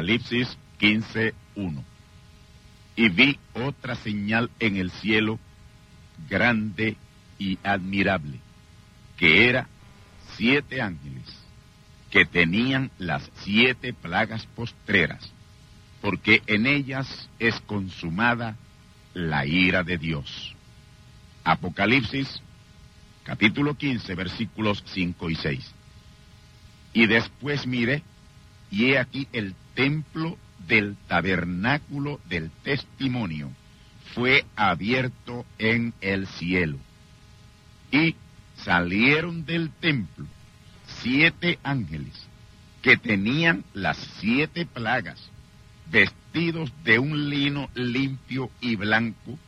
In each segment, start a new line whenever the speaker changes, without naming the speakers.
Apocalipsis 15.1. Y vi otra señal en el cielo, grande y admirable, que era siete ángeles, que tenían las siete plagas postreras, porque en ellas es consumada la ira de Dios. Apocalipsis capítulo 15 versículos 5 y 6. Y después miré y he aquí el templo del tabernáculo del testimonio fue abierto en el cielo. Y salieron del templo siete ángeles que tenían las siete plagas, vestidos de un lino limpio y blanco,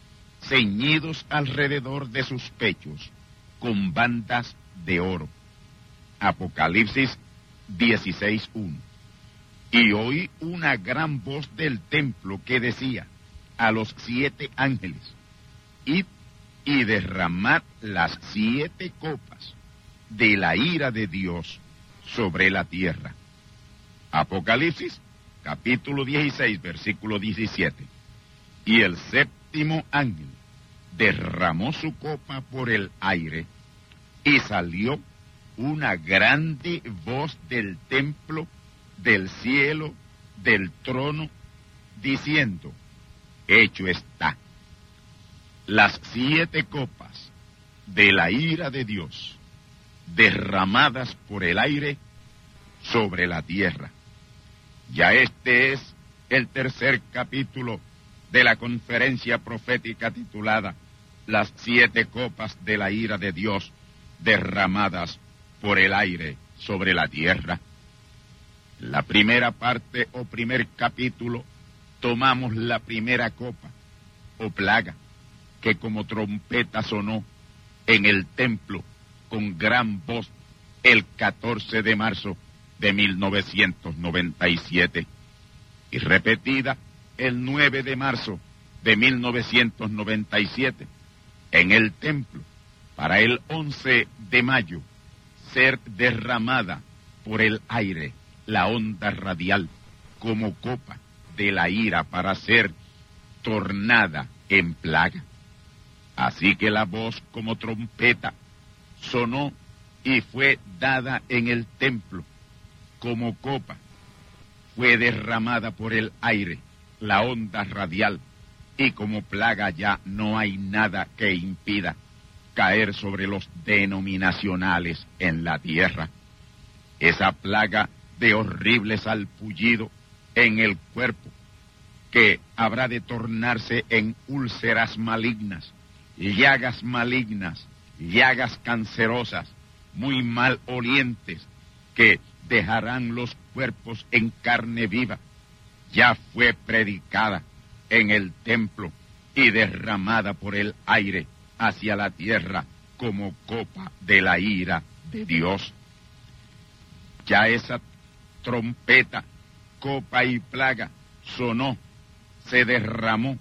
ceñidos alrededor de sus pechos con bandas de oro. Apocalipsis 16.1 y oí una gran voz del templo que decía a los siete ángeles, id y derramad las siete copas de la ira de Dios sobre la tierra. Apocalipsis capítulo 16 versículo 17. Y el séptimo ángel derramó su copa por el aire y salió una grande voz del templo del cielo, del trono, diciendo, hecho está. Las siete copas de la ira de Dios derramadas por el aire sobre la tierra. Ya este es el tercer capítulo de la conferencia profética titulada Las siete copas de la ira de Dios derramadas por el aire sobre la tierra. La primera parte o primer capítulo tomamos la primera copa o plaga que como trompeta sonó en el templo con gran voz el 14 de marzo de 1997 y repetida el 9 de marzo de 1997 en el templo para el 11 de mayo ser derramada por el aire la onda radial como copa de la ira para ser tornada en plaga. Así que la voz como trompeta sonó y fue dada en el templo como copa. Fue derramada por el aire la onda radial y como plaga ya no hay nada que impida caer sobre los denominacionales en la tierra. Esa plaga de horrible salpullido en el cuerpo, que habrá de tornarse en úlceras malignas, llagas malignas, llagas cancerosas, muy mal olientes que dejarán los cuerpos en carne viva, ya fue predicada en el templo y derramada por el aire hacia la tierra como copa de la ira de Dios. Ya esa trompeta, copa y plaga sonó, se derramó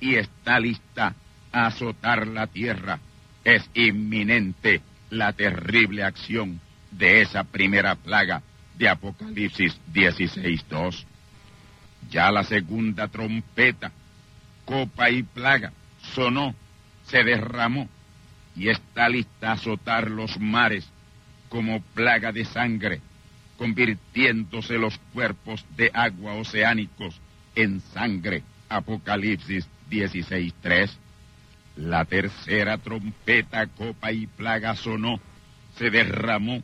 y está lista a azotar la tierra. Es inminente la terrible acción de esa primera plaga de Apocalipsis 16.2. Ya la segunda trompeta, copa y plaga, sonó, se derramó y está lista a azotar los mares como plaga de sangre, convirtiéndose los cuerpos de agua oceánicos en sangre. Apocalipsis 16.3. La tercera trompeta, copa y plaga sonó, se derramó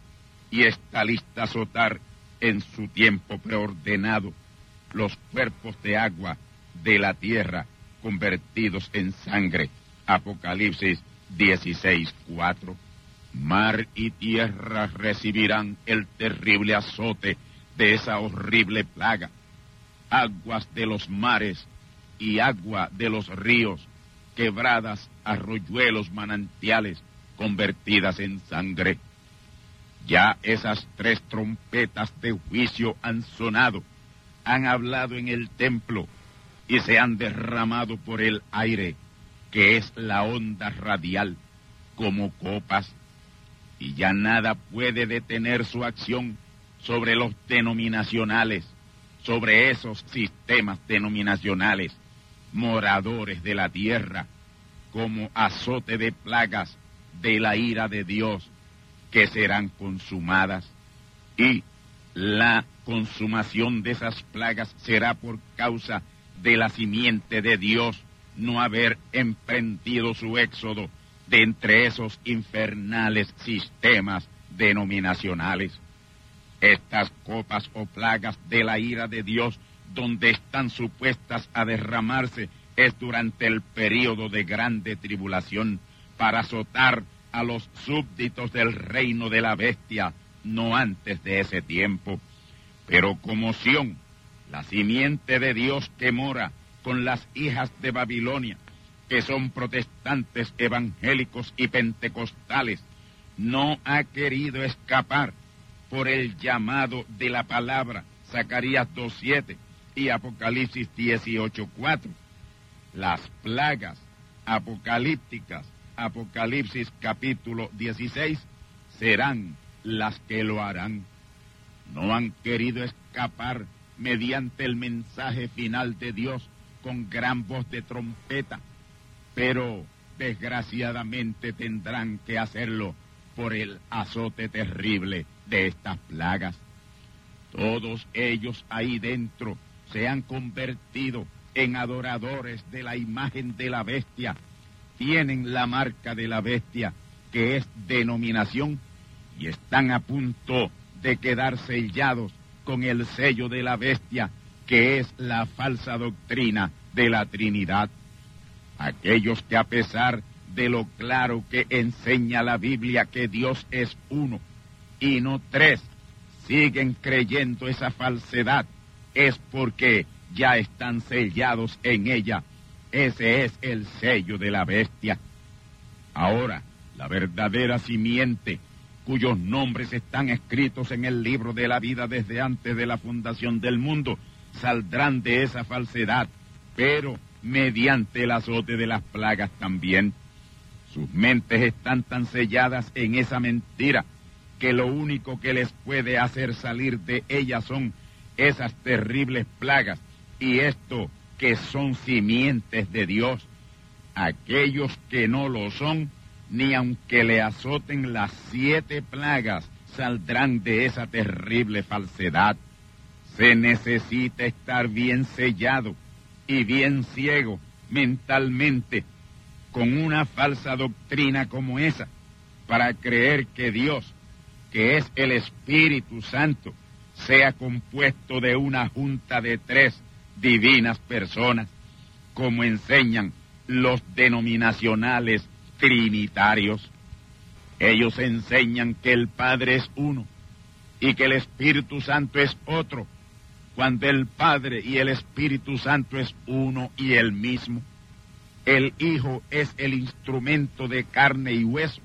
y está lista a azotar en su tiempo preordenado los cuerpos de agua de la tierra convertidos en sangre. Apocalipsis 16:4. Mar y tierra recibirán el terrible azote de esa horrible plaga. Aguas de los mares y agua de los ríos, quebradas, arroyuelos, manantiales, convertidas en sangre. Ya esas tres trompetas de juicio han sonado, han hablado en el templo y se han derramado por el aire, que es la onda radial, como copas, y ya nada puede detener su acción sobre los denominacionales, sobre esos sistemas denominacionales, moradores de la tierra, como azote de plagas de la ira de Dios que serán consumadas. Y la consumación de esas plagas será por causa de la simiente de Dios no haber emprendido su éxodo de entre esos infernales sistemas denominacionales. Estas copas o plagas de la ira de Dios donde están supuestas a derramarse es durante el período de grande tribulación para azotar a los súbditos del reino de la bestia, no antes de ese tiempo. Pero como Sión, la simiente de Dios que mora con las hijas de Babilonia, que son protestantes evangélicos y pentecostales, no ha querido escapar por el llamado de la palabra, Zacarías 2.7 y Apocalipsis 18.4. Las plagas apocalípticas Apocalipsis capítulo 16, serán las que lo harán. No han querido escapar mediante el mensaje final de Dios con gran voz de trompeta, pero desgraciadamente tendrán que hacerlo por el azote terrible de estas plagas. Todos ellos ahí dentro se han convertido en adoradores de la imagen de la bestia tienen la marca de la bestia, que es denominación, y están a punto de quedar sellados con el sello de la bestia, que es la falsa doctrina de la Trinidad. Aquellos que a pesar de lo claro que enseña la Biblia que Dios es uno y no tres, siguen creyendo esa falsedad, es porque ya están sellados en ella ese es el sello de la bestia. Ahora, la verdadera simiente, cuyos nombres están escritos en el libro de la vida desde antes de la fundación del mundo, saldrán de esa falsedad, pero mediante el azote de las plagas también. Sus mentes están tan selladas en esa mentira que lo único que les puede hacer salir de ella son esas terribles plagas, y esto que son simientes de Dios. Aquellos que no lo son, ni aunque le azoten las siete plagas, saldrán de esa terrible falsedad. Se necesita estar bien sellado y bien ciego mentalmente con una falsa doctrina como esa para creer que Dios, que es el Espíritu Santo, sea compuesto de una junta de tres divinas personas, como enseñan los denominacionales trinitarios. Ellos enseñan que el Padre es uno y que el Espíritu Santo es otro, cuando el Padre y el Espíritu Santo es uno y el mismo. El Hijo es el instrumento de carne y hueso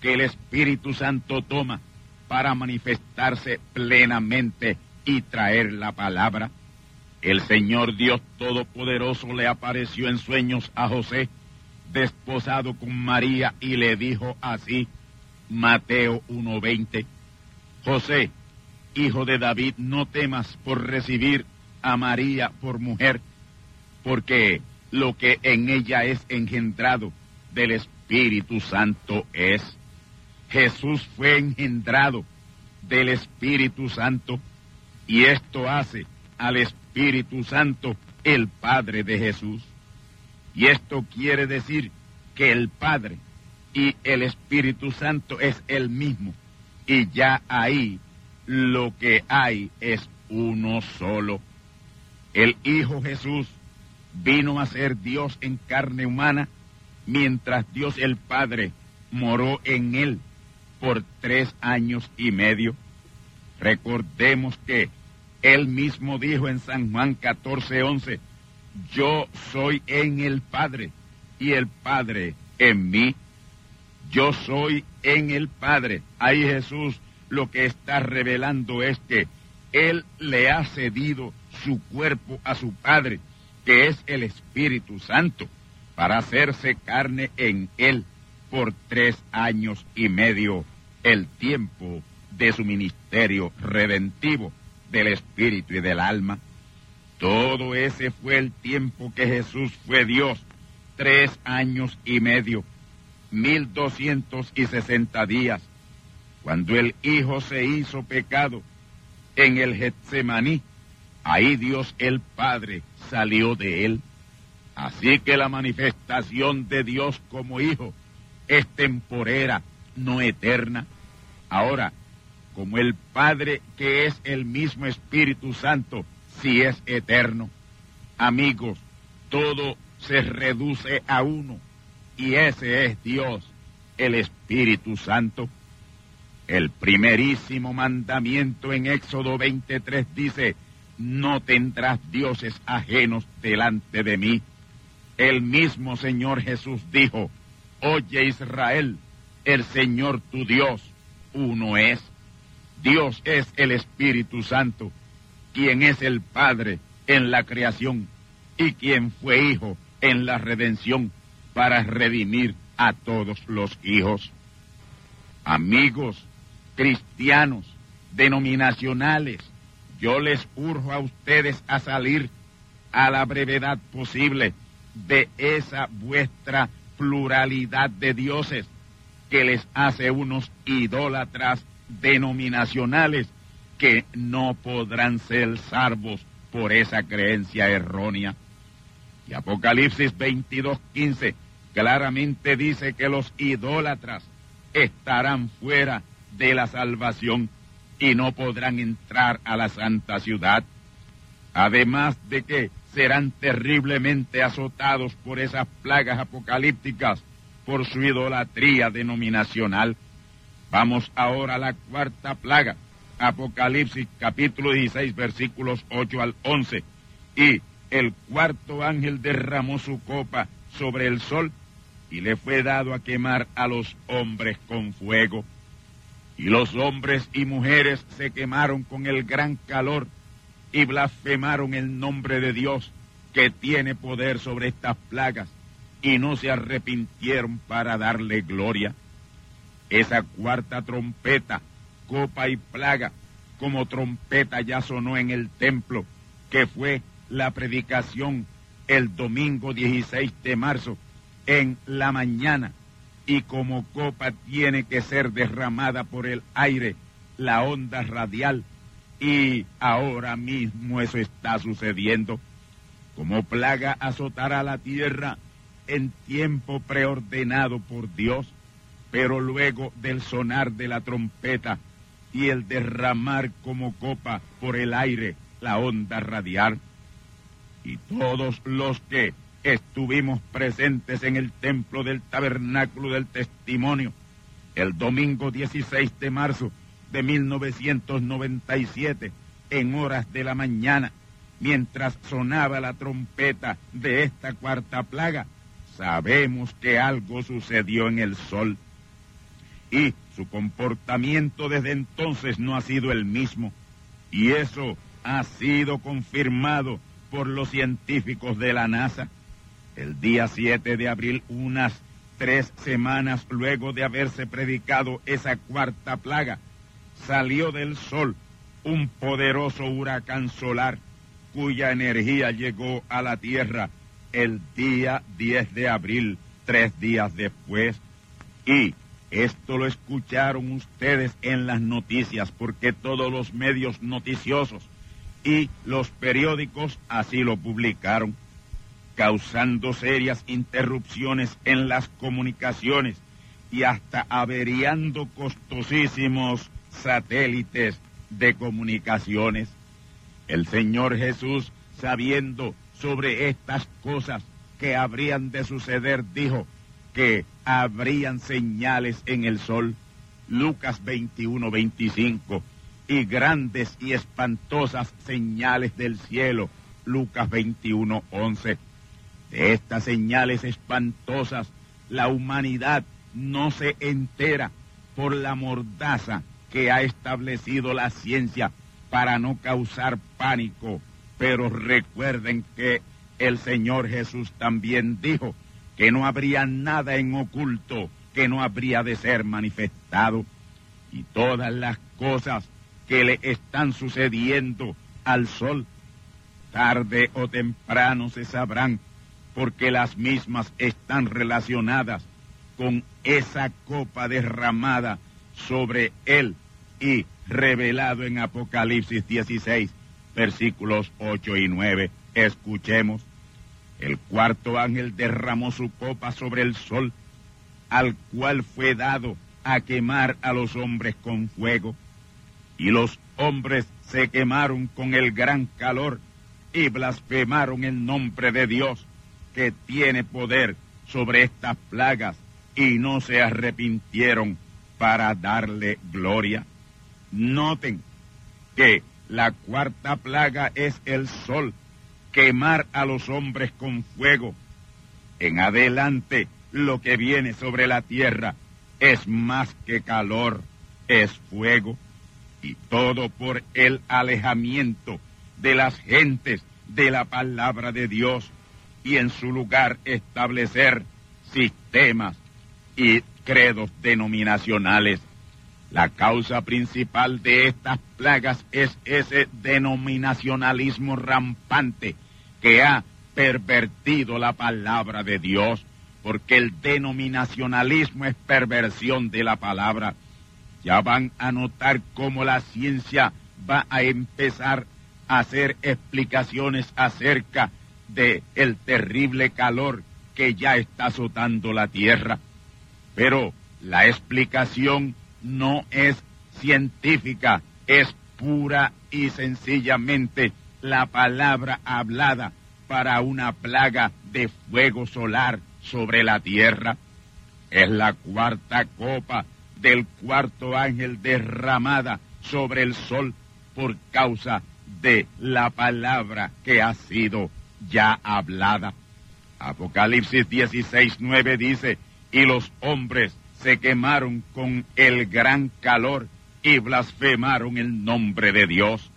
que el Espíritu Santo toma para manifestarse plenamente y traer la palabra. El Señor Dios Todopoderoso le apareció en sueños a José, desposado con María, y le dijo así, Mateo 1.20, José, hijo de David, no temas por recibir a María por mujer, porque lo que en ella es engendrado del Espíritu Santo es. Jesús fue engendrado del Espíritu Santo y esto hace al Espíritu Santo el Padre de Jesús. Y esto quiere decir que el Padre y el Espíritu Santo es el mismo. Y ya ahí lo que hay es uno solo. El Hijo Jesús vino a ser Dios en carne humana, mientras Dios el Padre moró en él por tres años y medio. Recordemos que él mismo dijo en San Juan 14, 11, yo soy en el Padre y el Padre en mí. Yo soy en el Padre. Ahí Jesús lo que está revelando es que Él le ha cedido su cuerpo a su Padre, que es el Espíritu Santo, para hacerse carne en Él por tres años y medio, el tiempo de su ministerio redentivo del Espíritu y del alma. Todo ese fue el tiempo que Jesús fue Dios, tres años y medio, mil doscientos y sesenta días, cuando el Hijo se hizo pecado en el Getsemaní, ahí Dios el Padre salió de él. Así que la manifestación de Dios como Hijo es temporera, no eterna. Ahora, como el Padre que es el mismo Espíritu Santo, si es eterno. Amigos, todo se reduce a uno, y ese es Dios, el Espíritu Santo. El primerísimo mandamiento en Éxodo 23 dice, no tendrás dioses ajenos delante de mí. El mismo Señor Jesús dijo, oye Israel, el Señor tu Dios, uno es. Dios es el Espíritu Santo, quien es el Padre en la creación y quien fue Hijo en la redención para redimir a todos los hijos. Amigos, cristianos, denominacionales, yo les urjo a ustedes a salir a la brevedad posible de esa vuestra pluralidad de dioses que les hace unos idólatras denominacionales que no podrán ser salvos por esa creencia errónea. Y Apocalipsis 22:15 claramente dice que los idólatras estarán fuera de la salvación y no podrán entrar a la santa ciudad. Además de que serán terriblemente azotados por esas plagas apocalípticas por su idolatría denominacional. Vamos ahora a la cuarta plaga, Apocalipsis capítulo 16 versículos 8 al 11. Y el cuarto ángel derramó su copa sobre el sol y le fue dado a quemar a los hombres con fuego. Y los hombres y mujeres se quemaron con el gran calor y blasfemaron el nombre de Dios que tiene poder sobre estas plagas y no se arrepintieron para darle gloria. Esa cuarta trompeta, copa y plaga, como trompeta ya sonó en el templo, que fue la predicación el domingo 16 de marzo en la mañana y como copa tiene que ser derramada por el aire, la onda radial, y ahora mismo eso está sucediendo. Como plaga azotará la tierra en tiempo preordenado por Dios, pero luego del sonar de la trompeta y el derramar como copa por el aire la onda radial, y todos los que estuvimos presentes en el templo del tabernáculo del testimonio, el domingo 16 de marzo de 1997, en horas de la mañana, mientras sonaba la trompeta de esta cuarta plaga, sabemos que algo sucedió en el sol. Y su comportamiento desde entonces no ha sido el mismo. Y eso ha sido confirmado por los científicos de la NASA. El día 7 de abril, unas tres semanas luego de haberse predicado esa cuarta plaga, salió del sol un poderoso huracán solar cuya energía llegó a la Tierra el día 10 de abril, tres días después. Y esto lo escucharon ustedes en las noticias porque todos los medios noticiosos y los periódicos así lo publicaron, causando serias interrupciones en las comunicaciones y hasta averiando costosísimos satélites de comunicaciones. El Señor Jesús, sabiendo sobre estas cosas que habrían de suceder, dijo que habrían señales en el sol. Lucas 21, 25. Y grandes y espantosas señales del cielo. Lucas 21, 11. De estas señales espantosas, la humanidad no se entera por la mordaza que ha establecido la ciencia para no causar pánico. Pero recuerden que el Señor Jesús también dijo que no habría nada en oculto que no habría de ser manifestado. Y todas las cosas que le están sucediendo al sol, tarde o temprano se sabrán, porque las mismas están relacionadas con esa copa derramada sobre él y revelado en Apocalipsis 16, versículos 8 y 9. Escuchemos. El cuarto ángel derramó su copa sobre el sol, al cual fue dado a quemar a los hombres con fuego. Y los hombres se quemaron con el gran calor y blasfemaron el nombre de Dios, que tiene poder sobre estas plagas, y no se arrepintieron para darle gloria. Noten que la cuarta plaga es el sol, quemar a los hombres con fuego. En adelante, lo que viene sobre la tierra es más que calor, es fuego, y todo por el alejamiento de las gentes de la palabra de Dios y en su lugar establecer sistemas y credos denominacionales la causa principal de estas plagas es ese denominacionalismo rampante que ha pervertido la palabra de Dios, porque el denominacionalismo es perversión de la palabra. Ya van a notar cómo la ciencia va a empezar a hacer explicaciones acerca de el terrible calor que ya está azotando la tierra. Pero la explicación no es científica, es pura y sencillamente la palabra hablada para una plaga de fuego solar sobre la tierra. Es la cuarta copa del cuarto ángel derramada sobre el sol por causa de la palabra que ha sido ya hablada. Apocalipsis 16, 9 dice, y los hombres se quemaron con el gran calor y blasfemaron el nombre de Dios.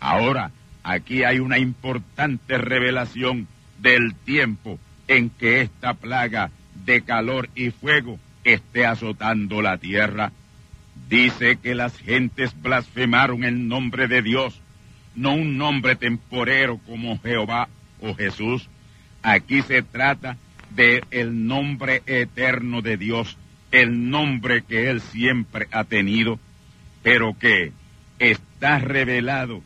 Ahora, aquí hay una importante revelación del tiempo en que esta plaga de calor y fuego esté azotando la tierra. Dice que las gentes blasfemaron el nombre de Dios, no un nombre temporero como Jehová Jesús. Aquí se trata de el nombre eterno de Dios, el nombre que él siempre ha tenido, pero que está revelado,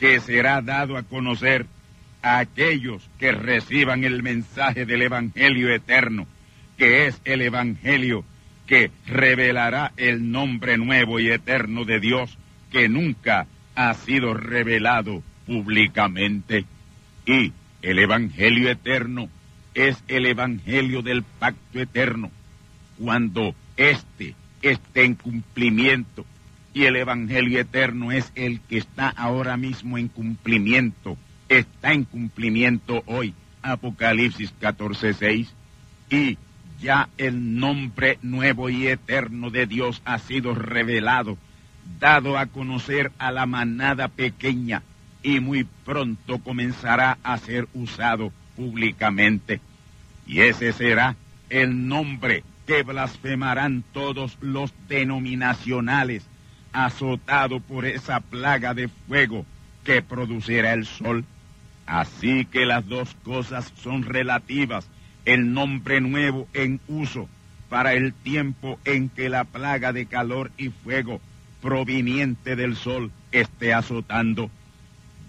que será dado a conocer a aquellos que reciban el mensaje del Evangelio eterno, que es el Evangelio que revelará el nombre nuevo y eterno de Dios que nunca ha sido revelado públicamente. Y el Evangelio eterno es el Evangelio del pacto eterno cuando éste esté en cumplimiento. Y el Evangelio eterno es el que está ahora mismo en cumplimiento, está en cumplimiento hoy. Apocalipsis 14:6. Y ya el nombre nuevo y eterno de Dios ha sido revelado, dado a conocer a la manada pequeña y muy pronto comenzará a ser usado públicamente. Y ese será el nombre que blasfemarán todos los denominacionales, azotado por esa plaga de fuego que producirá el sol. Así que las dos cosas son relativas el nombre nuevo en uso para el tiempo en que la plaga de calor y fuego proveniente del sol esté azotando.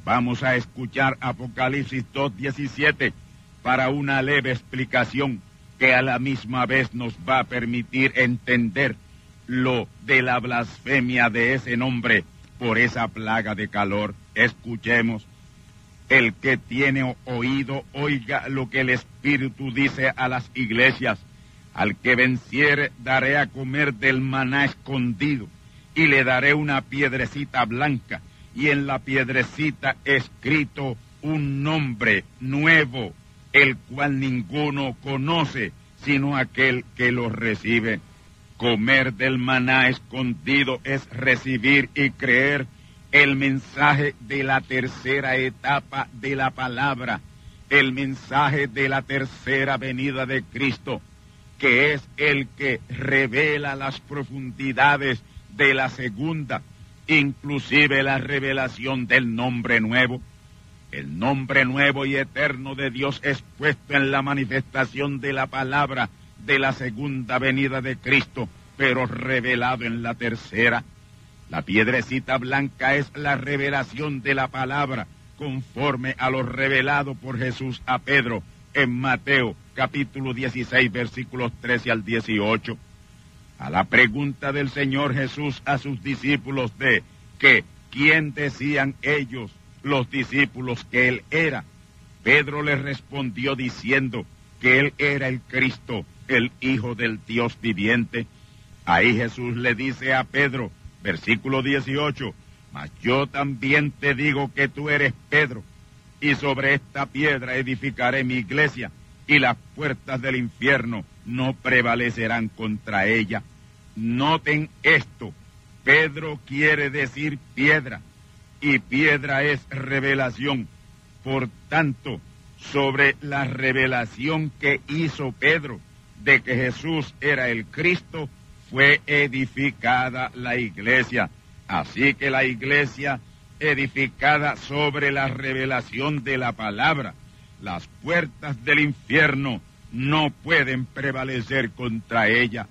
Vamos a escuchar Apocalipsis 2.17 para una leve explicación que a la misma vez nos va a permitir entender lo de la blasfemia de ese nombre por esa plaga de calor. Escuchemos el que tiene oído, oiga lo que el Espíritu dice a las iglesias. Al que venciere, daré a comer del maná escondido, y le daré una piedrecita blanca, y en la piedrecita escrito un nombre nuevo, el cual ninguno conoce, sino aquel que lo recibe. Comer del maná escondido es recibir y creer. El mensaje de la tercera etapa de la palabra, el mensaje de la tercera venida de Cristo, que es el que revela las profundidades de la segunda, inclusive la revelación del nombre nuevo. El nombre nuevo y eterno de Dios es puesto en la manifestación de la palabra de la segunda venida de Cristo, pero revelado en la tercera. La piedrecita blanca es la revelación de la palabra conforme a lo revelado por Jesús a Pedro en Mateo capítulo 16 versículos 13 al 18. A la pregunta del Señor Jesús a sus discípulos de que quién decían ellos los discípulos que él era, Pedro les respondió diciendo que él era el Cristo, el Hijo del Dios viviente. Ahí Jesús le dice a Pedro, Versículo 18. Mas yo también te digo que tú eres Pedro, y sobre esta piedra edificaré mi iglesia, y las puertas del infierno no prevalecerán contra ella. Noten esto, Pedro quiere decir piedra, y piedra es revelación. Por tanto, sobre la revelación que hizo Pedro de que Jesús era el Cristo, fue edificada la iglesia. Así que la iglesia edificada sobre la revelación de la palabra, las puertas del infierno no pueden prevalecer contra ella.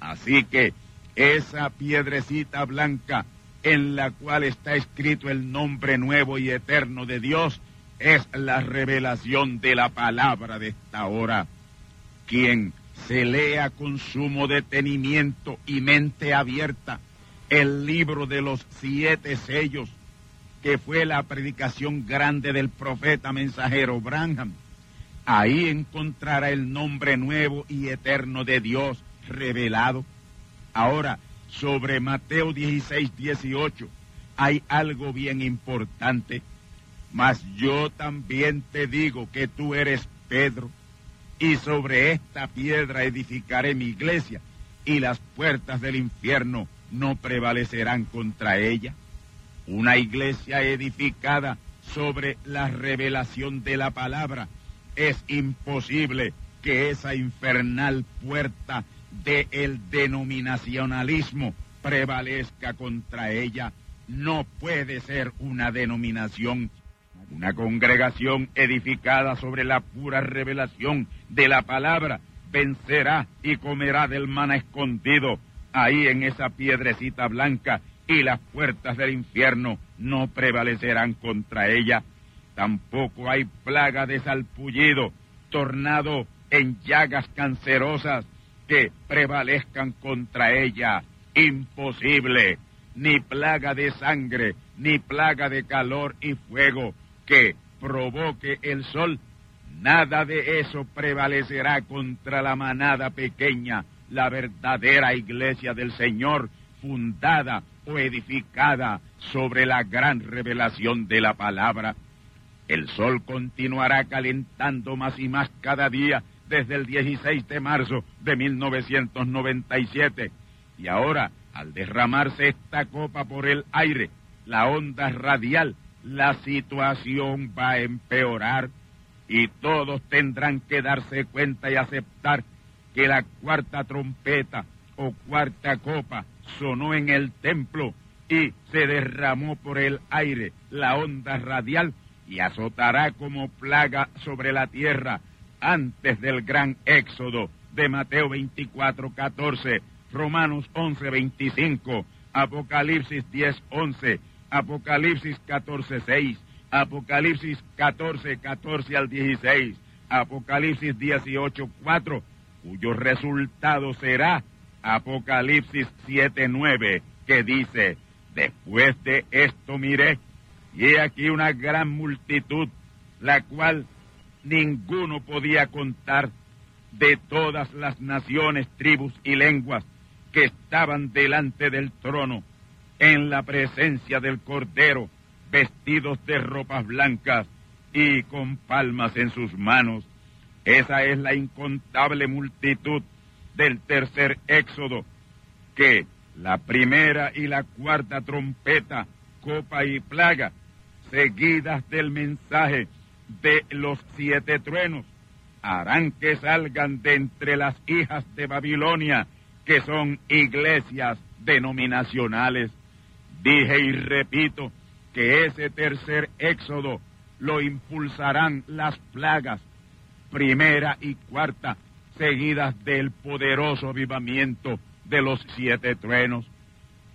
Así que esa piedrecita blanca en la cual está escrito el nombre nuevo y eterno de Dios es la revelación de la palabra de esta hora. Quien se lea con sumo detenimiento y mente abierta el libro de los siete sellos, que fue la predicación grande del profeta mensajero Branham. Ahí encontrará el nombre nuevo y eterno de Dios revelado. Ahora, sobre Mateo 16, 18, hay algo bien importante. Mas yo también te digo que tú eres Pedro y sobre esta piedra edificaré mi iglesia, y las puertas del infierno no prevalecerán contra ella. Una iglesia edificada sobre la revelación de la palabra, es imposible que esa infernal puerta del denominacionalismo prevalezca contra ella. No puede ser una denominación una congregación edificada sobre la pura revelación de la palabra vencerá y comerá del maná escondido ahí en esa piedrecita blanca y las puertas del infierno no prevalecerán contra ella. Tampoco hay plaga de salpullido, tornado en llagas cancerosas que prevalezcan contra ella. Imposible. Ni plaga de sangre, ni plaga de calor y fuego, que provoque el sol, nada de eso prevalecerá contra la manada pequeña, la verdadera iglesia del Señor, fundada o edificada sobre la gran revelación de la palabra. El sol continuará calentando más y más cada día desde el 16 de marzo de 1997. Y ahora, al derramarse esta copa por el aire, la onda radial, la situación va a empeorar y todos tendrán que darse cuenta y aceptar que la cuarta trompeta o cuarta copa sonó en el templo y se derramó por el aire la onda radial y azotará como plaga sobre la tierra antes del gran éxodo de Mateo 24, 14, Romanos 11, 25, Apocalipsis 10, 11, Apocalipsis 14, 6, Apocalipsis 14, 14 al 16, Apocalipsis 18, 4, cuyo resultado será Apocalipsis 7, 9, que dice, después de esto miré, y he aquí una gran multitud, la cual ninguno podía contar de todas las naciones, tribus y lenguas que estaban delante del trono en la presencia del Cordero, vestidos de ropas blancas y con palmas en sus manos. Esa es la incontable multitud del tercer éxodo, que la primera y la cuarta trompeta, copa y plaga, seguidas del mensaje de los siete truenos, harán que salgan de entre las hijas de Babilonia, que son iglesias denominacionales. Dije y repito que ese tercer éxodo lo impulsarán las plagas, primera y cuarta, seguidas del poderoso avivamiento de los siete truenos.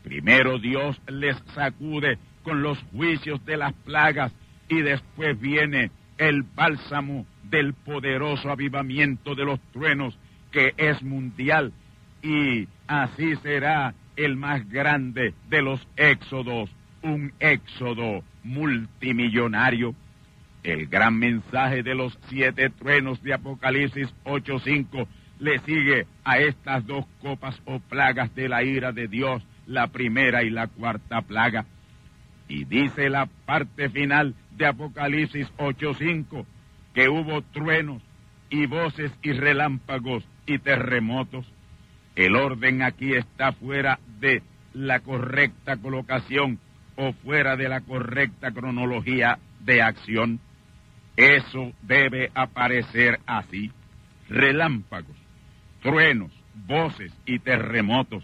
Primero Dios les sacude con los juicios de las plagas y después viene el bálsamo del poderoso avivamiento de los truenos que es mundial y así será el más grande de los éxodos, un éxodo multimillonario. El gran mensaje de los siete truenos de Apocalipsis 8.5 le sigue a estas dos copas o plagas de la ira de Dios, la primera y la cuarta plaga. Y dice la parte final de Apocalipsis 8.5 que hubo truenos y voces y relámpagos y terremotos. El orden aquí está fuera de la correcta colocación o fuera de la correcta cronología de acción. Eso debe aparecer así. Relámpagos, truenos, voces y terremotos.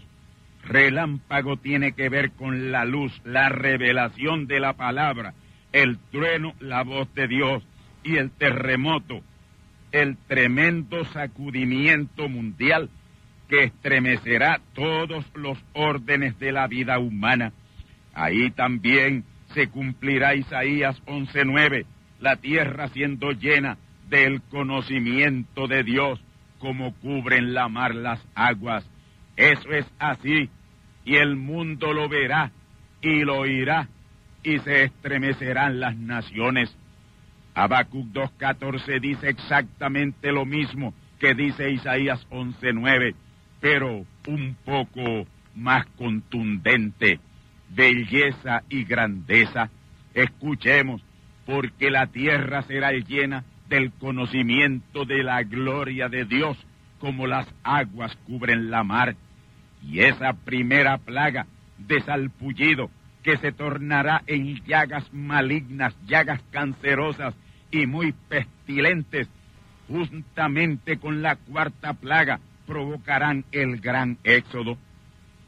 Relámpago tiene que ver con la luz, la revelación de la palabra, el trueno, la voz de Dios y el terremoto, el tremendo sacudimiento mundial que estremecerá todos los órdenes de la vida humana. Ahí también se cumplirá Isaías 11:9, la tierra siendo llena del conocimiento de Dios como cubren la mar las aguas. Eso es así, y el mundo lo verá y lo oirá, y se estremecerán las naciones. Habacuc 2.14 dice exactamente lo mismo que dice Isaías 11.9 pero un poco más contundente, belleza y grandeza. Escuchemos, porque la tierra será llena del conocimiento de la gloria de Dios, como las aguas cubren la mar. Y esa primera plaga de salpullido que se tornará en llagas malignas, llagas cancerosas y muy pestilentes, juntamente con la cuarta plaga provocarán el gran éxodo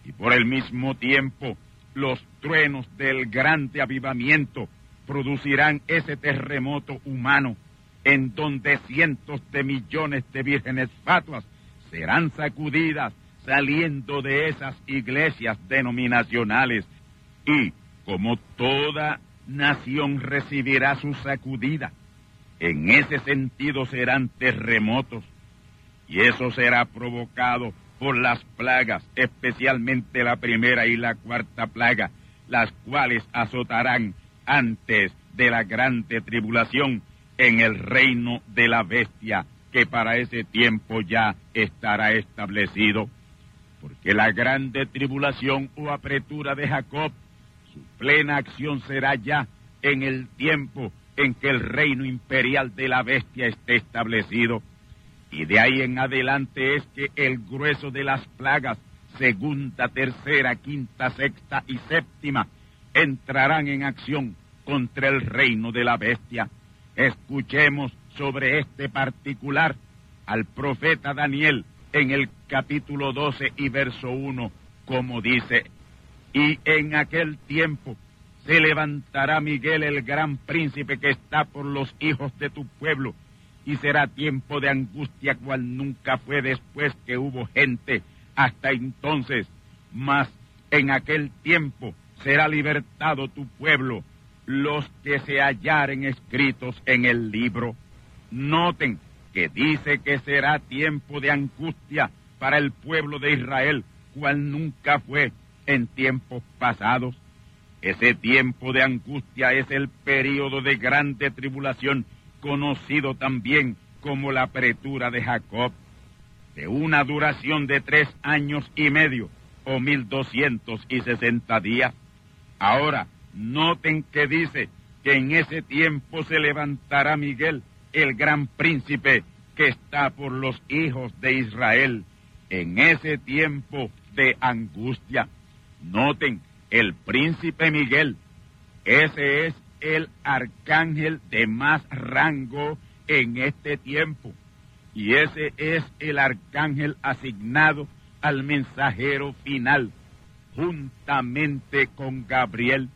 y por el mismo tiempo los truenos del grande avivamiento producirán ese terremoto humano en donde cientos de millones de vírgenes fatuas serán sacudidas saliendo de esas iglesias denominacionales. Y como toda nación recibirá su sacudida, en ese sentido serán terremotos. Y eso será provocado por las plagas, especialmente la primera y la cuarta plaga, las cuales azotarán antes de la grande tribulación en el reino de la bestia, que para ese tiempo ya estará establecido, porque la grande tribulación o apretura de Jacob, su plena acción será ya en el tiempo en que el reino imperial de la bestia esté establecido. Y de ahí en adelante es que el grueso de las plagas, segunda, tercera, quinta, sexta y séptima, entrarán en acción contra el reino de la bestia. Escuchemos sobre este particular al profeta Daniel en el capítulo 12 y verso 1, como dice, y en aquel tiempo se levantará Miguel el gran príncipe que está por los hijos de tu pueblo, y será tiempo de angustia cual nunca fue después que hubo gente hasta entonces, mas en aquel tiempo será libertado tu pueblo, los que se hallaren escritos en el libro. Noten que dice que será tiempo de angustia para el pueblo de Israel, cual nunca fue en tiempos pasados. Ese tiempo de angustia es el período de grande tribulación, conocido también como la apretura de Jacob, de una duración de tres años y medio o mil doscientos y sesenta días. Ahora, noten que dice que en ese tiempo se levantará Miguel, el gran príncipe que está por los hijos de Israel, en ese tiempo de angustia. Noten el príncipe Miguel. Ese es el arcángel de más rango en este tiempo. Y ese es el arcángel asignado al mensajero final, juntamente con Gabriel.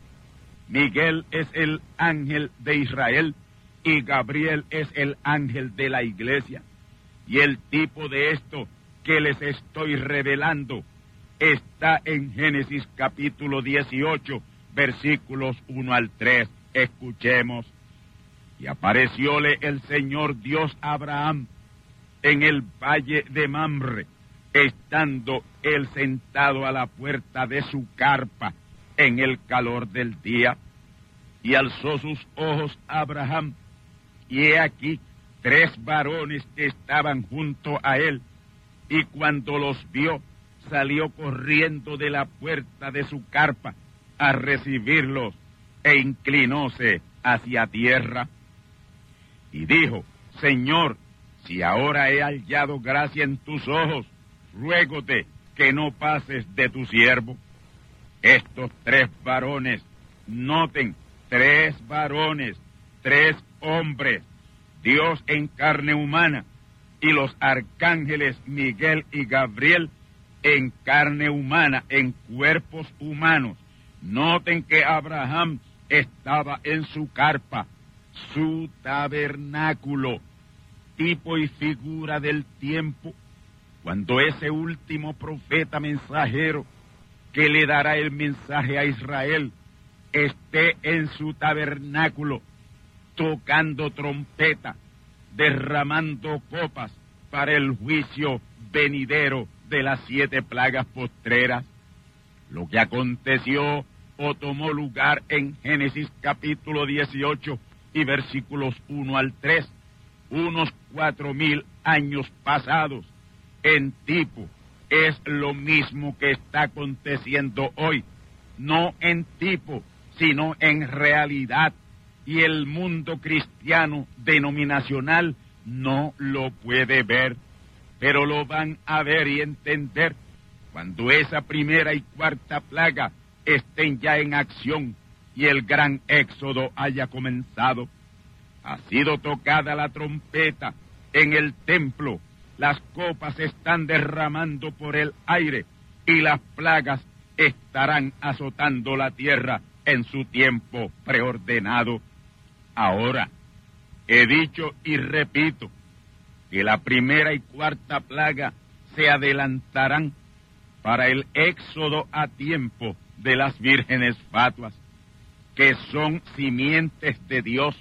Miguel es el ángel de Israel y Gabriel es el ángel de la iglesia. Y el tipo de esto que les estoy revelando está en Génesis capítulo 18, versículos 1 al 3. Escuchemos. Y aparecióle el Señor Dios a Abraham en el valle de Mamre, estando él sentado a la puerta de su carpa en el calor del día. Y alzó sus ojos a Abraham, y he aquí tres varones que estaban junto a él, y cuando los vio, salió corriendo de la puerta de su carpa a recibirlos e inclinóse hacia tierra. Y dijo, Señor, si ahora he hallado gracia en tus ojos, ruégote que no pases de tu siervo. Estos tres varones, noten, tres varones, tres hombres, Dios en carne humana, y los arcángeles Miguel y Gabriel en carne humana, en cuerpos humanos. Noten que Abraham estaba en su carpa, su tabernáculo, tipo y figura del tiempo, cuando ese último profeta mensajero que le dará el mensaje a Israel esté en su tabernáculo, tocando trompeta, derramando copas para el juicio venidero de las siete plagas postreras. Lo que aconteció o tomó lugar en Génesis capítulo 18 y versículos 1 al 3, unos cuatro mil años pasados en tipo, es lo mismo que está aconteciendo hoy, no en tipo, sino en realidad, y el mundo cristiano denominacional no lo puede ver pero lo van a ver y entender cuando esa primera y cuarta plaga estén ya en acción y el gran éxodo haya comenzado. Ha sido tocada la trompeta en el templo, las copas están derramando por el aire y las plagas estarán azotando la tierra en su tiempo preordenado. Ahora, he dicho y repito, que la primera y cuarta plaga se adelantarán para el éxodo a tiempo de las vírgenes fatuas, que son simientes de Dios,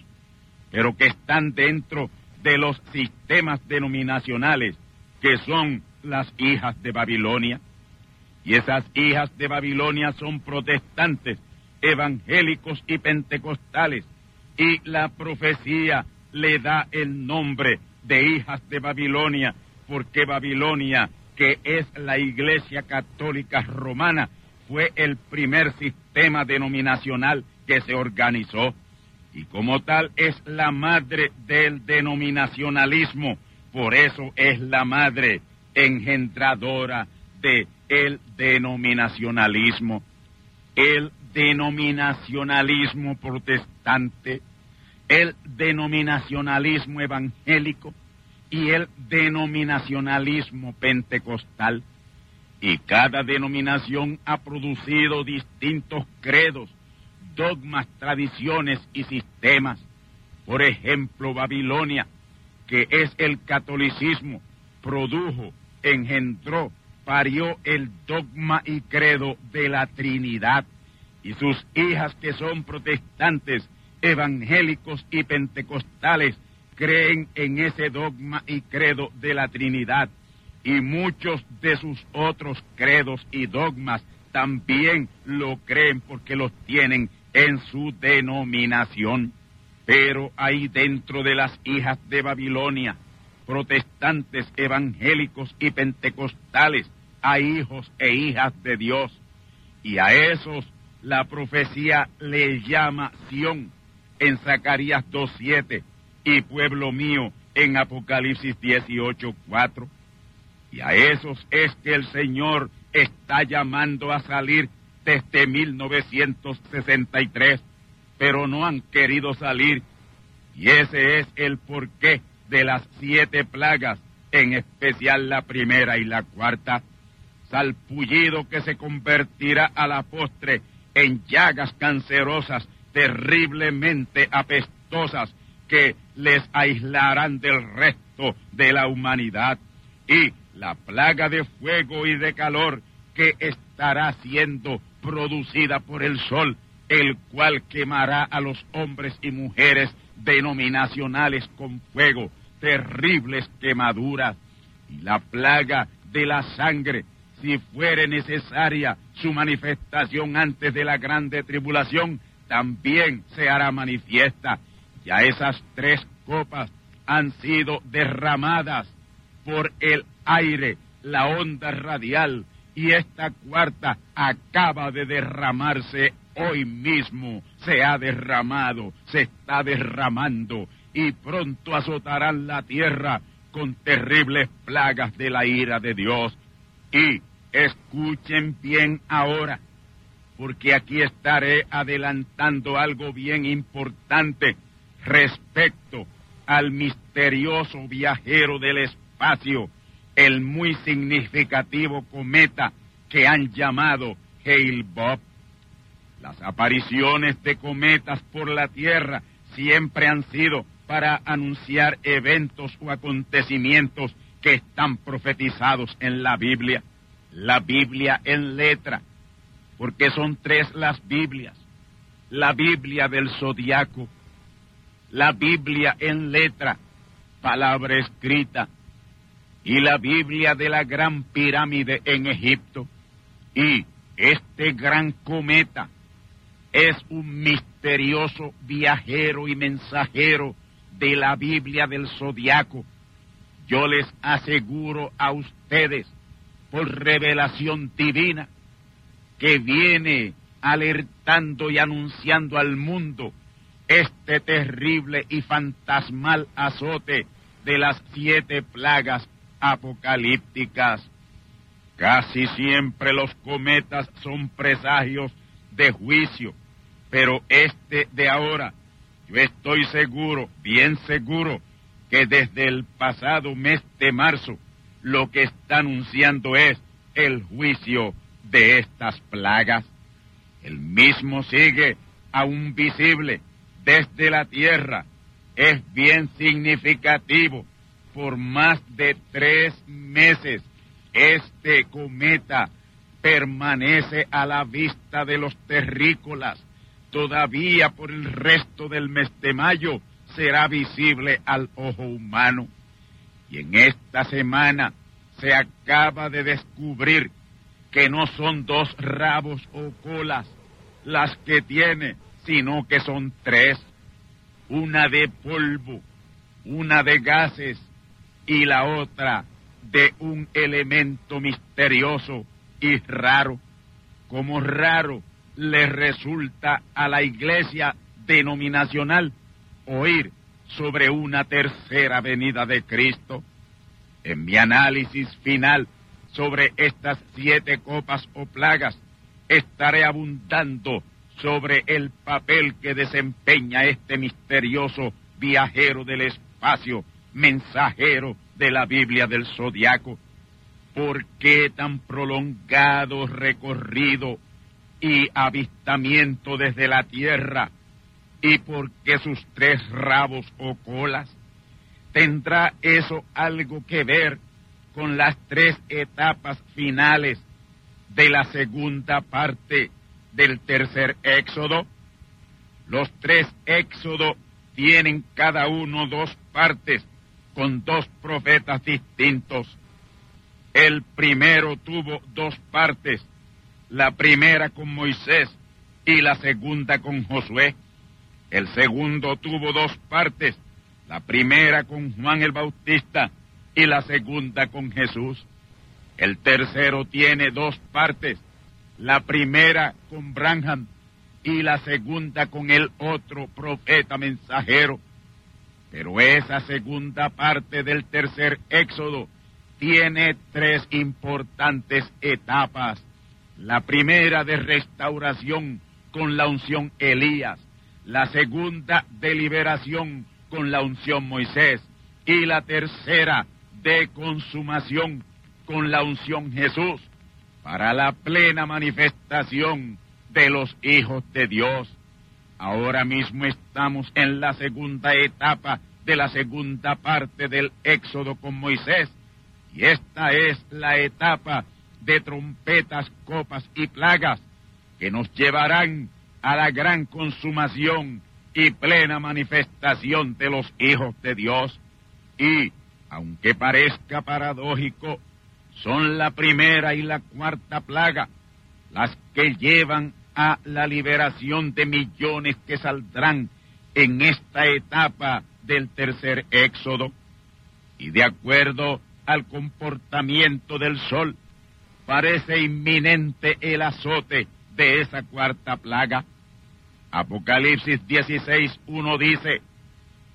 pero que están dentro de los sistemas denominacionales, que son las hijas de Babilonia. Y esas hijas de Babilonia son protestantes, evangélicos y pentecostales, y la profecía le da el nombre de hijas de Babilonia, porque Babilonia, que es la Iglesia Católica Romana, fue el primer sistema denominacional que se organizó y como tal es la madre del denominacionalismo, por eso es la madre engendradora de el denominacionalismo. El denominacionalismo protestante, el denominacionalismo evangélico y el denominacionalismo pentecostal. Y cada denominación ha producido distintos credos, dogmas, tradiciones y sistemas. Por ejemplo, Babilonia, que es el catolicismo, produjo, engendró, parió el dogma y credo de la Trinidad. Y sus hijas que son protestantes, evangélicos y pentecostales creen en ese dogma y credo de la Trinidad y muchos de sus otros credos y dogmas también lo creen porque los tienen en su denominación. Pero hay dentro de las hijas de Babilonia, protestantes, evangélicos y pentecostales, hay hijos e hijas de Dios. Y a esos la profecía le llama Sión en Zacarías 2.7 y pueblo mío en Apocalipsis 18.4. Y a esos es que el Señor está llamando a salir desde 1963, pero no han querido salir. Y ese es el porqué de las siete plagas, en especial la primera y la cuarta, salpullido que se convertirá a la postre en llagas cancerosas terriblemente apestosas que les aislarán del resto de la humanidad. Y la plaga de fuego y de calor que estará siendo producida por el sol, el cual quemará a los hombres y mujeres denominacionales con fuego, terribles quemaduras, y la plaga de la sangre, si fuere necesaria su manifestación antes de la grande tribulación, también se hará manifiesta. Ya esas tres copas han sido derramadas por el aire, la onda radial, y esta cuarta acaba de derramarse hoy mismo, se ha derramado, se está derramando, y pronto azotarán la tierra con terribles plagas de la ira de Dios. Y escuchen bien ahora, porque aquí estaré adelantando algo bien importante respecto al misterioso viajero del espacio el muy significativo cometa que han llamado Hale Bob. Las apariciones de cometas por la Tierra siempre han sido para anunciar eventos o acontecimientos que están profetizados en la Biblia. La Biblia en letra, porque son tres las Biblias. La Biblia del zodiaco, la Biblia en letra, palabra escrita, y la Biblia de la gran pirámide en Egipto. Y este gran cometa es un misterioso viajero y mensajero de la Biblia del zodiaco. Yo les aseguro a ustedes, por revelación divina, que viene alertando y anunciando al mundo este terrible y fantasmal azote de las siete plagas apocalípticas. Casi siempre los cometas son presagios de juicio, pero este de ahora, yo estoy seguro, bien seguro, que desde el pasado mes de marzo lo que está anunciando es el juicio de estas plagas. El mismo sigue aún visible desde la tierra. Es bien significativo por más de tres meses. Este cometa permanece a la vista de los terrícolas. Todavía por el resto del mes de mayo será visible al ojo humano. Y en esta semana se acaba de descubrir que no son dos rabos o colas las que tiene, sino que son tres. Una de polvo, una de gases y la otra de un elemento misterioso y raro, como raro le resulta a la iglesia denominacional oír sobre una tercera venida de Cristo. En mi análisis final sobre estas siete copas o plagas, estaré abundando sobre el papel que desempeña este misterioso viajero del espacio, mensajero de la Biblia del Zodiaco. ¿Por qué tan prolongado recorrido y avistamiento desde la tierra? ¿Y por qué sus tres rabos o colas? ¿Tendrá eso algo que ver con las tres etapas finales de la segunda parte del tercer éxodo? Los tres éxodos tienen cada uno dos partes con dos profetas distintos. El primero tuvo dos partes, la primera con Moisés y la segunda con Josué. El segundo tuvo dos partes, la primera con Juan el Bautista y la segunda con Jesús. El tercero tiene dos partes, la primera con Branham y la segunda con el otro profeta mensajero. Pero esa segunda parte del tercer éxodo tiene tres importantes etapas. La primera de restauración con la unción Elías, la segunda de liberación con la unción Moisés y la tercera de consumación con la unción Jesús para la plena manifestación de los hijos de Dios. Ahora mismo estamos en la segunda etapa de la segunda parte del Éxodo con Moisés. Y esta es la etapa de trompetas, copas y plagas que nos llevarán a la gran consumación y plena manifestación de los hijos de Dios. Y, aunque parezca paradójico, son la primera y la cuarta plaga las que llevan a la liberación de millones que saldrán en esta etapa del tercer éxodo. Y de acuerdo al comportamiento del sol, parece inminente el azote de esa cuarta plaga. Apocalipsis 16, 1 dice,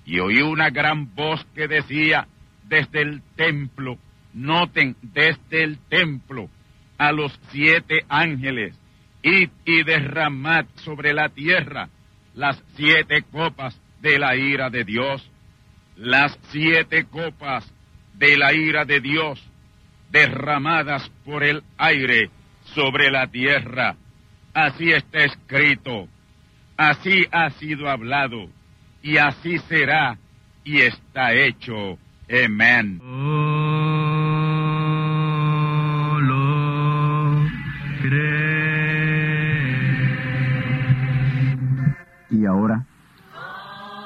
y oí una gran voz que decía desde el templo, noten desde el templo, a los siete ángeles, id y derramad sobre la tierra las siete copas de la ira de Dios. Las siete copas de la ira de Dios derramadas por el aire sobre la tierra. Así está escrito, así ha sido hablado, y así será, y está hecho. Amén.
Y